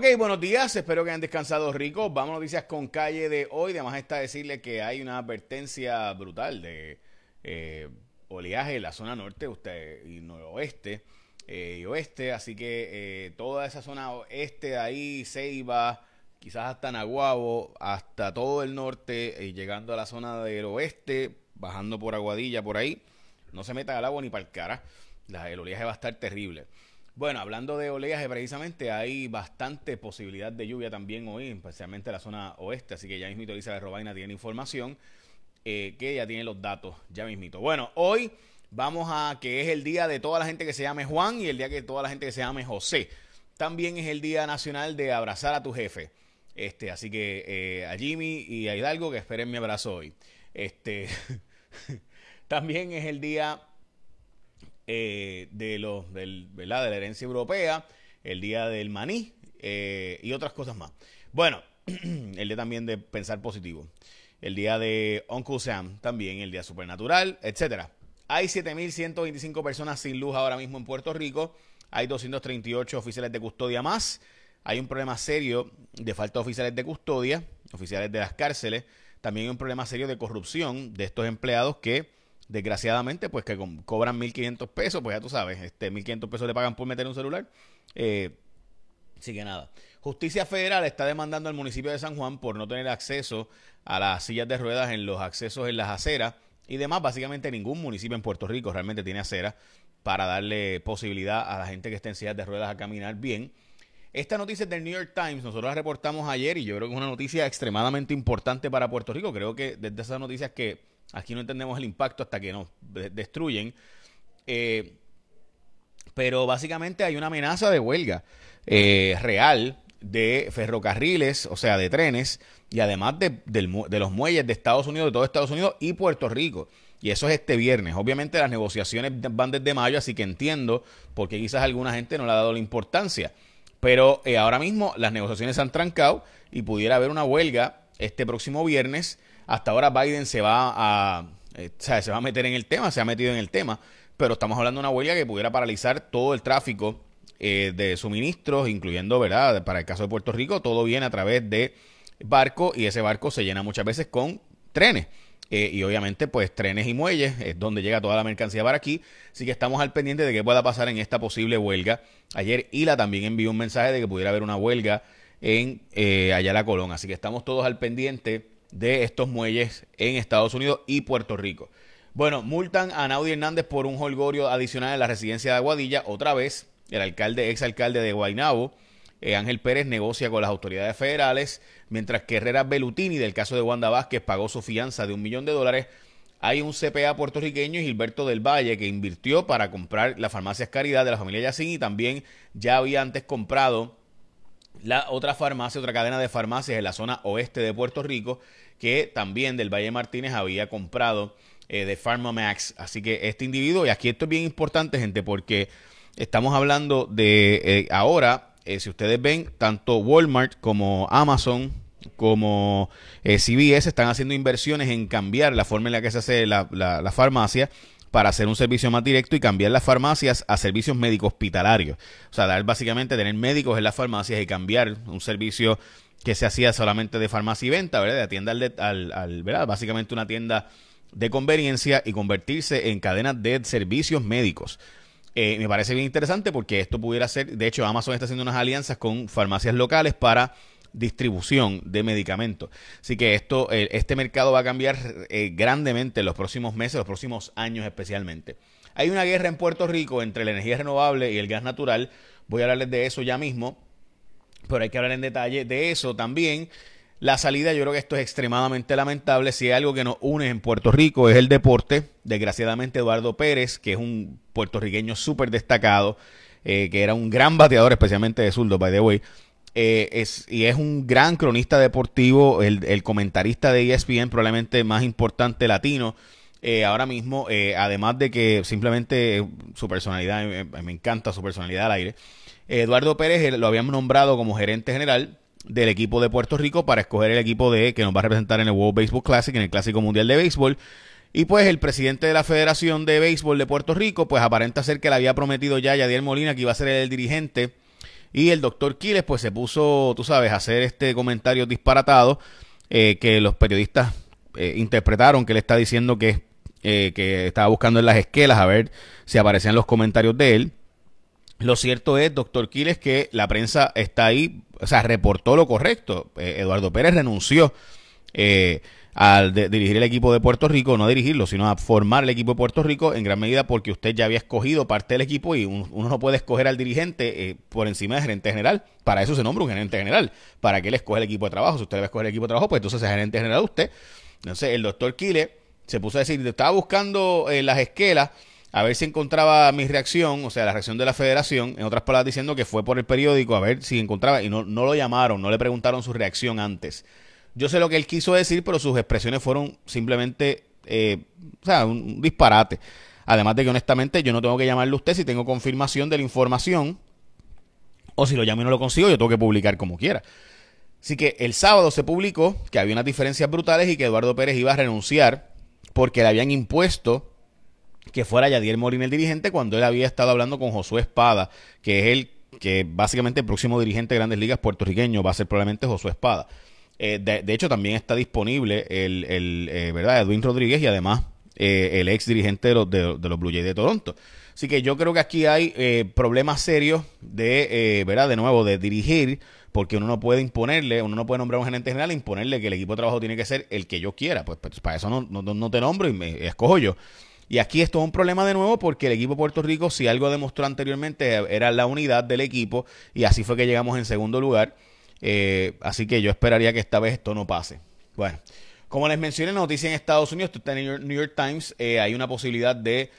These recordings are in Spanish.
Ok, buenos días, espero que hayan descansado ricos. Vamos a noticias con calle de hoy. Además está decirle que hay una advertencia brutal de eh, oleaje en la zona norte usted, y noroeste eh, y oeste, así que eh, toda esa zona oeste de ahí, Ceiba, quizás hasta Naguabo, hasta todo el norte y llegando a la zona del oeste, bajando por Aguadilla, por ahí, no se meta al agua ni para el cara. el oleaje va a estar terrible. Bueno, hablando de oleaje precisamente, hay bastante posibilidad de lluvia también hoy, especialmente en la zona oeste, así que ya mismito Elizabeth Robaina tiene información eh, que ya tiene los datos, ya mismito. Bueno, hoy vamos a que es el día de toda la gente que se llame Juan y el día que toda la gente que se llame José. También es el día nacional de abrazar a tu jefe. Este, así que eh, a Jimmy y a Hidalgo que esperen mi abrazo hoy. Este, también es el día eh, de, los, del, ¿verdad? de la herencia europea, el día del maní eh, y otras cosas más. Bueno, el día también de pensar positivo, el día de Uncle también, el día supernatural, etcétera. Hay 7.125 personas sin luz ahora mismo en Puerto Rico. Hay 238 oficiales de custodia más. Hay un problema serio de falta de oficiales de custodia, oficiales de las cárceles. También hay un problema serio de corrupción de estos empleados que desgraciadamente, pues que cobran 1.500 pesos, pues ya tú sabes, este 1.500 pesos le pagan por meter un celular. Eh, así que nada. Justicia Federal está demandando al municipio de San Juan por no tener acceso a las sillas de ruedas en los accesos en las aceras y demás. Básicamente ningún municipio en Puerto Rico realmente tiene aceras para darle posibilidad a la gente que esté en sillas de ruedas a caminar bien. Esta noticia es del New York Times, nosotros la reportamos ayer y yo creo que es una noticia extremadamente importante para Puerto Rico. Creo que desde esas noticias que Aquí no entendemos el impacto hasta que nos destruyen. Eh, pero básicamente hay una amenaza de huelga eh, real de ferrocarriles, o sea, de trenes, y además de, los muelles de Estados Unidos, de todo Estados Unidos y Puerto Rico. Y eso es este viernes. Obviamente las negociaciones van desde mayo, así que entiendo por qué quizás alguna gente no le ha dado la importancia. Pero eh, ahora mismo las negociaciones se han trancado y pudiera haber una huelga este próximo viernes hasta ahora Biden se va a, eh, se va a meter en el tema, se ha metido en el tema, pero estamos hablando de una huelga que pudiera paralizar todo el tráfico eh, de suministros, incluyendo, ¿verdad? Para el caso de Puerto Rico, todo viene a través de barco y ese barco se llena muchas veces con trenes. Eh, y obviamente, pues trenes y muelles es donde llega toda la mercancía para aquí. Así que estamos al pendiente de qué pueda pasar en esta posible huelga. Ayer Ila también envió un mensaje de que pudiera haber una huelga en eh, Ayala Colón. Así que estamos todos al pendiente de estos muelles en Estados Unidos y Puerto Rico. Bueno, multan a Naudi Hernández por un holgorio adicional en la residencia de Aguadilla. Otra vez, el alcalde, exalcalde de Guaynabo, eh, Ángel Pérez, negocia con las autoridades federales, mientras que Herrera Belutini, del caso de Wanda Vázquez, pagó su fianza de un millón de dólares. Hay un CPA puertorriqueño, Gilberto del Valle, que invirtió para comprar las farmacias Caridad de la familia Yacín y también ya había antes comprado la otra farmacia, otra cadena de farmacias en la zona oeste de Puerto Rico, que también del Valle Martínez había comprado eh, de PharmaMax. Así que este individuo, y aquí esto es bien importante, gente, porque estamos hablando de eh, ahora, eh, si ustedes ven, tanto Walmart como Amazon como CVS están haciendo inversiones en cambiar la forma en la que se hace la, la farmacia para hacer un servicio más directo y cambiar las farmacias a servicios médicos hospitalarios. O sea, dar básicamente tener médicos en las farmacias y cambiar un servicio que se hacía solamente de farmacia y venta, ¿verdad? De tienda al, al, ¿verdad? Básicamente una tienda de conveniencia y convertirse en cadena de servicios médicos. Eh, me parece bien interesante porque esto pudiera ser, de hecho Amazon está haciendo unas alianzas con farmacias locales para distribución de medicamentos. Así que esto, eh, este mercado va a cambiar eh, grandemente en los próximos meses, los próximos años especialmente. Hay una guerra en Puerto Rico entre la energía renovable y el gas natural. Voy a hablarles de eso ya mismo, pero hay que hablar en detalle de eso también. La salida, yo creo que esto es extremadamente lamentable. Si hay algo que nos une en Puerto Rico es el deporte. Desgraciadamente, Eduardo Pérez, que es un puertorriqueño súper destacado, eh, que era un gran bateador, especialmente de zurdo, by the way, eh, es, y es un gran cronista deportivo, el, comentarista de ESPN probablemente más importante latino. Eh, ahora mismo, eh, además de que simplemente su personalidad, me, encanta su personalidad al aire, Eduardo Pérez lo habíamos nombrado como gerente general del equipo de Puerto Rico para escoger el equipo de que nos va a representar en el World Baseball Classic, en el Clásico Mundial de Béisbol. Y pues el presidente de la Federación de Béisbol de Puerto Rico, pues aparenta ser que le había prometido ya a Yadier Molina que iba a ser el dirigente Y el doctor Quiles pues se puso, tú sabes, a hacer este comentario disparatado eh, que los periodistas eh, interpretaron que él está diciendo que, eh, que estaba buscando en las esquelas a ver si aparecían los comentarios de él. Lo cierto es, doctor Quiles, que la prensa está ahí, o sea, reportó lo correcto. Eduardo Pérez renunció al dirigir el equipo de Puerto Rico, no dirigirlo, sino a formar el equipo de Puerto Rico en gran medida porque usted ya había escogido parte del equipo y uno no puede escoger al dirigente eh, por encima del gerente general. Para eso se nombra un gerente general, para que él escoge el equipo de trabajo. Si usted va a escoger el equipo de trabajo, pues entonces es gerente general usted. Entonces el doctor Kile se puso a decir, estaba buscando eh, las esquelas a ver si encontraba mi reacción, o sea, la reacción de la federación, en otras palabras diciendo que fue por el periódico a ver si encontraba, y no, no lo llamaron, no le preguntaron su reacción antes. Yo sé lo que él quiso decir, pero sus expresiones fueron simplemente, eh, o sea, un disparate. Además de que honestamente yo no tengo que llamarle a usted si tengo confirmación de la información. O si lo llamo y no lo consigo, yo tengo que publicar como quiera. Así que el sábado se publicó que había unas diferencias brutales y que Eduardo Pérez iba a renunciar porque le habían impuesto que fuera Yadier Molina el dirigente cuando él había estado hablando con Josué Espada, que es el que básicamente el próximo dirigente de Grandes Ligas puertorriqueño va a ser probablemente Josué Espada. Eh, de, hecho, también está disponible el, el eh, ¿verdad? Edwin Rodríguez y además eh, el ex dirigente de los, de, los Blue Jays de Toronto. Así que yo creo que aquí hay problemas serios de, ¿verdad? De nuevo, de dirigir, porque uno no puede imponerle, uno no puede nombrar a un gerente general e imponerle que el equipo de trabajo tiene que ser el que yo quiera. Pues, pues para eso no, no, te nombro y me escojo yo. Y aquí esto es un problema de nuevo porque el equipo de Puerto Rico, si algo demostró anteriormente, era la unidad del equipo y así fue que llegamos en segundo lugar. Eh, así que yo esperaría que esta vez esto no pase. Bueno, como les mencioné, noticia en Estados Unidos, esto está en el New York Times, eh, hay una posibilidad de,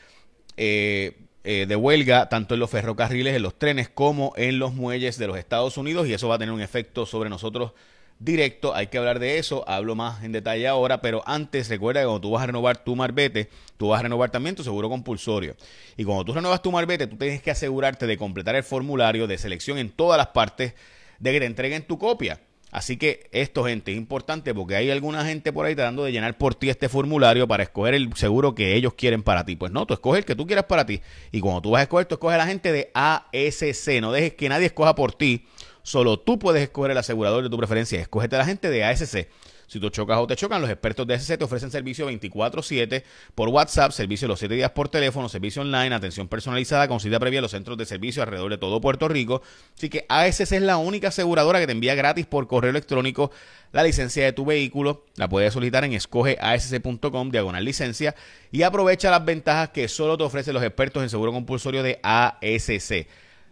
eh, de huelga tanto en los ferrocarriles, en los trenes, como en los muelles de los Estados Unidos y eso va a tener un efecto sobre nosotros directo. Hay que hablar de eso, hablo más en detalle ahora, pero antes recuerda que cuando tú vas a renovar tu marbete, tú vas a renovar también tu seguro compulsorio. Y cuando tú renovas tu marbete, tú tienes que asegurarte de completar el formulario de selección en todas las partes de que te entreguen tu copia. Así que esto, gente, es importante porque hay alguna gente por ahí tratando de llenar por ti este formulario para escoger el seguro que ellos quieren para ti. Pues no, tú escoges el que tú quieras para ti. Y cuando tú vas a escoger, tú escoges a la gente de ASC. No dejes que nadie escoja por ti. Solo tú puedes escoger el asegurador de tu preferencia. Escógete a la gente de ASC. Si tú chocas o te chocan, los expertos de SC te ofrecen servicio 24-7 por WhatsApp, servicio los 7 días por teléfono, servicio online, atención personalizada con cita previa a los centros de servicio alrededor de todo Puerto Rico. Así que ASC es la única aseguradora que te envía gratis por correo electrónico la licencia de tu vehículo. La puedes solicitar en escogeasc.com, diagonal licencia, y aprovecha las ventajas que solo te ofrecen los expertos en seguro compulsorio de ASC.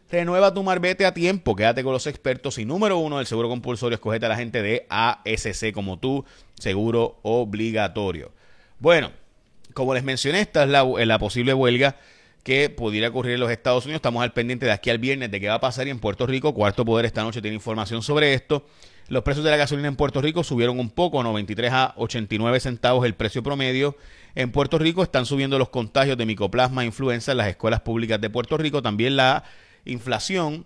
Renueva tu marbete a tiempo, quédate con los expertos y número uno del seguro compulsorio, escogete a la gente de ASC como tu seguro obligatorio. Bueno, como les mencioné, esta es la, la posible huelga que pudiera ocurrir en los Estados Unidos. Estamos al pendiente de aquí al viernes de qué va a pasar y en Puerto Rico. Cuarto Poder esta noche tiene información sobre esto. Los precios de la gasolina en Puerto Rico subieron un poco, 93 a 89 centavos el precio promedio. En Puerto Rico están subiendo los contagios de micoplasma e influenza en las escuelas públicas de Puerto Rico. También la inflación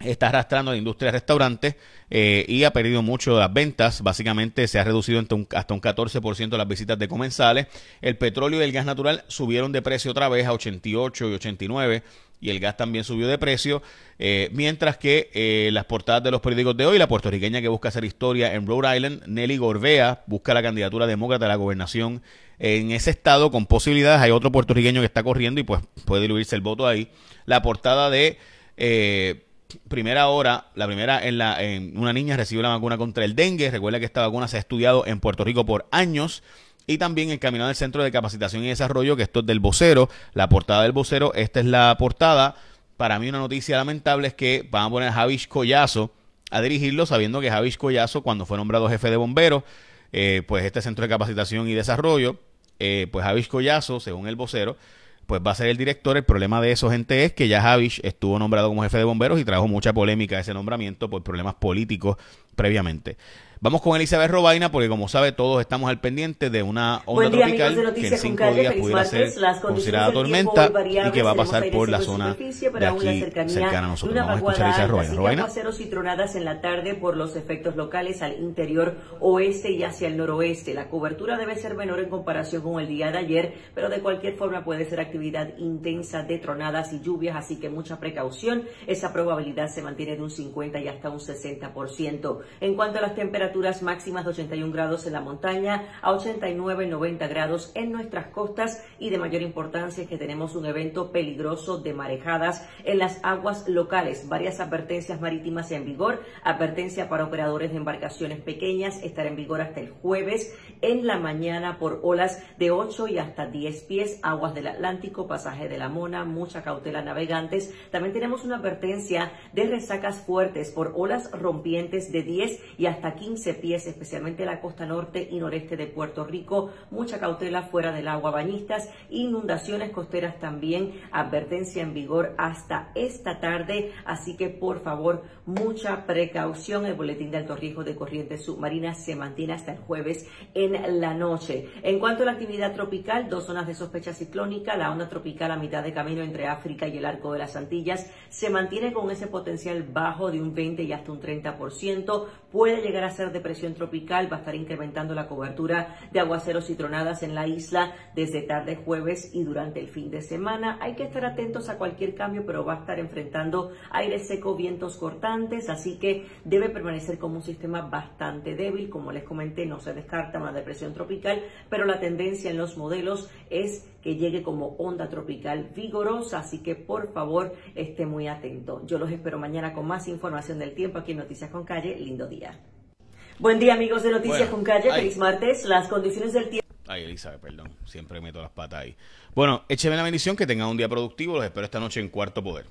está arrastrando la industria de restaurantes eh, y ha perdido mucho las ventas. Básicamente se ha reducido hasta un 14% las visitas de comensales. El petróleo y el gas natural subieron de precio otra vez a 88 y 89 y el gas también subió de precio, eh, mientras que eh, las portadas de los periódicos de hoy, la puertorriqueña que busca hacer historia en Rhode Island, Nelly Gorbea, busca la candidatura demócrata a la gobernación en ese estado con posibilidades, hay otro puertorriqueño que está corriendo y pues puede diluirse el voto ahí. La portada de... primera hora, la primera en, la, en una niña recibió la vacuna contra el dengue. Recuerda que esta vacuna se ha estudiado en Puerto Rico por años. Y también el camino del Centro de Capacitación y Desarrollo, que esto es del vocero, la portada del vocero, esta es la portada. Para mí una noticia lamentable es que van a poner a Javish Collazo a dirigirlo, sabiendo que Javish Collazo, cuando fue nombrado jefe de bomberos, eh, pues este Centro de Capacitación y Desarrollo, eh, pues Javish Collazo, según el vocero, pues va a ser el director. El problema de eso, gente, es que ya Javish estuvo nombrado como jefe de bomberos y trajo mucha polémica ese nombramiento por problemas políticos previamente. Vamos con Elizabeth Robaina porque como sabe todos estamos al pendiente de una onda tropical que en cinco días pudiera ser considerada tormenta y que va a pasar por la zona de aquí cercana a nosotros. Vamos a escuchar a Elizabeth Robaina. Aguaceros y tronadas en la tarde por los efectos locales al interior oeste y hacia el noroeste. La cobertura debe ser menor en comparación con el día de ayer, pero de cualquier forma puede ser actividad intensa de tronadas y lluvias, así que mucha precaución. Esa probabilidad se mantiene de un 50 y hasta un 60%. En cuanto a las temperaturas, temperaturas máximas de 81 grados en la montaña, a 89, 90 grados en nuestras costas y de mayor importancia es que tenemos un evento peligroso de marejadas en las aguas locales. Varias advertencias marítimas en vigor. Advertencia para operadores de embarcaciones pequeñas estará en vigor hasta el jueves en la mañana por olas de 8 y hasta 10 pies, aguas del Atlántico, pasaje de la Mona, mucha cautela navegantes. También tenemos una advertencia de resacas fuertes por olas rompientes de 10 y hasta 15 pies, especialmente la costa norte y noreste de Puerto Rico. Mucha cautela fuera del agua, bañistas, inundaciones costeras también, advertencia en vigor hasta esta tarde, así que por favor, mucha precaución. El boletín de alto riesgo de corrientes submarinas se mantiene hasta el jueves en la noche. En cuanto a la actividad tropical, dos zonas de sospecha ciclónica, la onda tropical a mitad de camino entre África y el arco de las Antillas se mantiene con ese potencial bajo de un 20 y hasta un 30%, puede llegar a ser depresión tropical va a estar incrementando la cobertura de aguaceros y tronadas en la isla desde tarde jueves y durante el fin de semana. Hay que estar atentos a cualquier cambio, pero va a estar enfrentando aire seco, vientos cortantes, así que debe permanecer como un sistema bastante débil. Como les comenté, no se descarta una depresión tropical, pero la tendencia en los modelos es que llegue como onda tropical vigorosa, así que por favor esté muy atento. Yo los espero mañana con más información del tiempo aquí en Noticias con Calle. Lindo día. Buen día amigos de Noticias con Calle, feliz martes. Las condiciones del tiempo... Ay, Elizabeth, perdón, siempre meto las patas ahí. Bueno, écheme la bendición, que tengan un día productivo, los espero esta noche en Cuarto Poder.